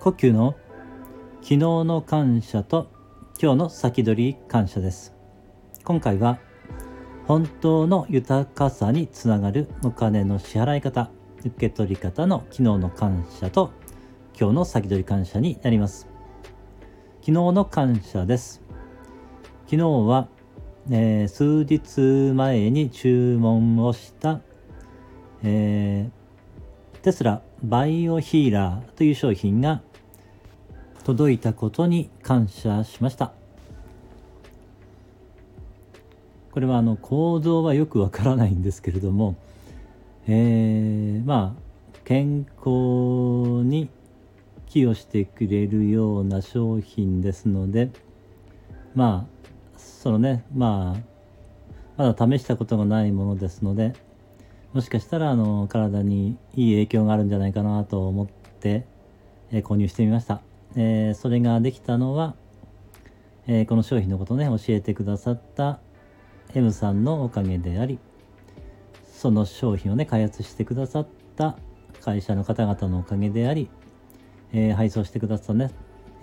呼吸の昨日の感謝と今日の先取り感謝です。今回は本当の豊かさにつながるお金の支払い方受け取り方の昨日の感謝と今日の先取り感謝になります。昨日の感謝です。昨日は、えー、数日前に注文をした、えー、テスラバイオヒーラーという商品が届いたことに感謝しました。これはあの構造はよくわからないんですけれども、えー、まあ健康に寄与してくれるような商品ですのでまあそのねまあまだ試したことがないものですのでもしかしたらあの体にいい影響があるんじゃないかなと思って、え、購入してみました。えー、それができたのは、えー、この商品のことね教えてくださった M さんのおかげでありその商品をね開発してくださった会社の方々のおかげであり、えー、配送してくださったね、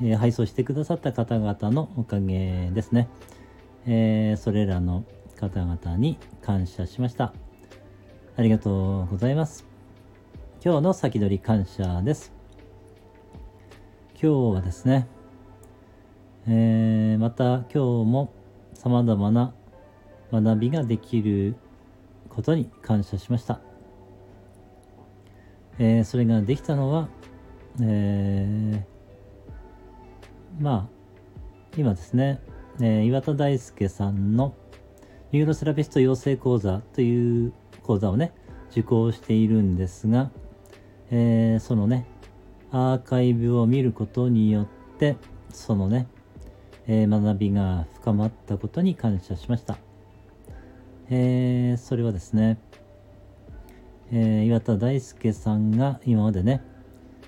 え配送してくださった方々のおかげですね、えそれらの方々に感謝しました。ありがとうございます。今日の先取り感謝です。今日はですね、えー、また今日も様々な学びができることに感謝しました。えー、それができたのは、えー、まあ、今ですね、えー、岩田大輔さんのニューロセラピスト養成講座という講座をね、受講しているんですが、えー、そのね、アーカイブを見ることによってそのね、えー、学びが深まったことに感謝しました、えー、それはですね、えー、岩田大輔さんが今までね、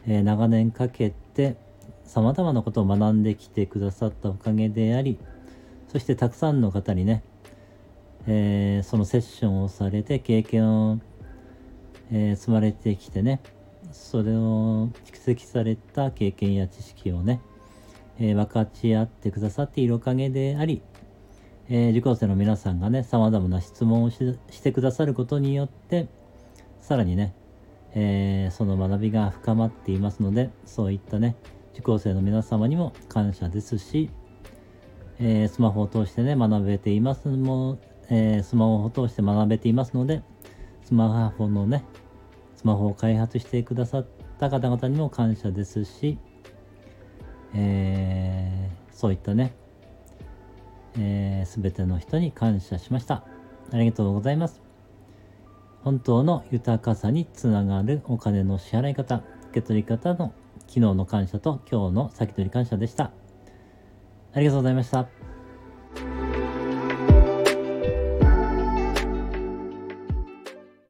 え長年かけてさまざまなことを学んできてくださったおかげでありそしてたくさんの方にね、えそのセッションをされて経験を、え積まれてきてねそれを蓄積された経験や知識をね、えー、分かち合ってくださっているおかげであり、えー、受講生の皆さんがね、様々な質問をしてくださることによって、さらにね、えー、その学びが深まっていますので、そういったね、受講生の皆様にも感謝ですし、えー、スマホを通してね、学べていますも、えー、スマホを通して学べていますので、スマホのね、スマホを開発してくださった方々にも感謝ですし、えー、そういったね、えー、全ての人に感謝しました。ありがとうございます。本当の豊かさにつながるお金の支払い方、受け取り方の昨日の感謝と今日の先取り感謝でした。ありがとうございました。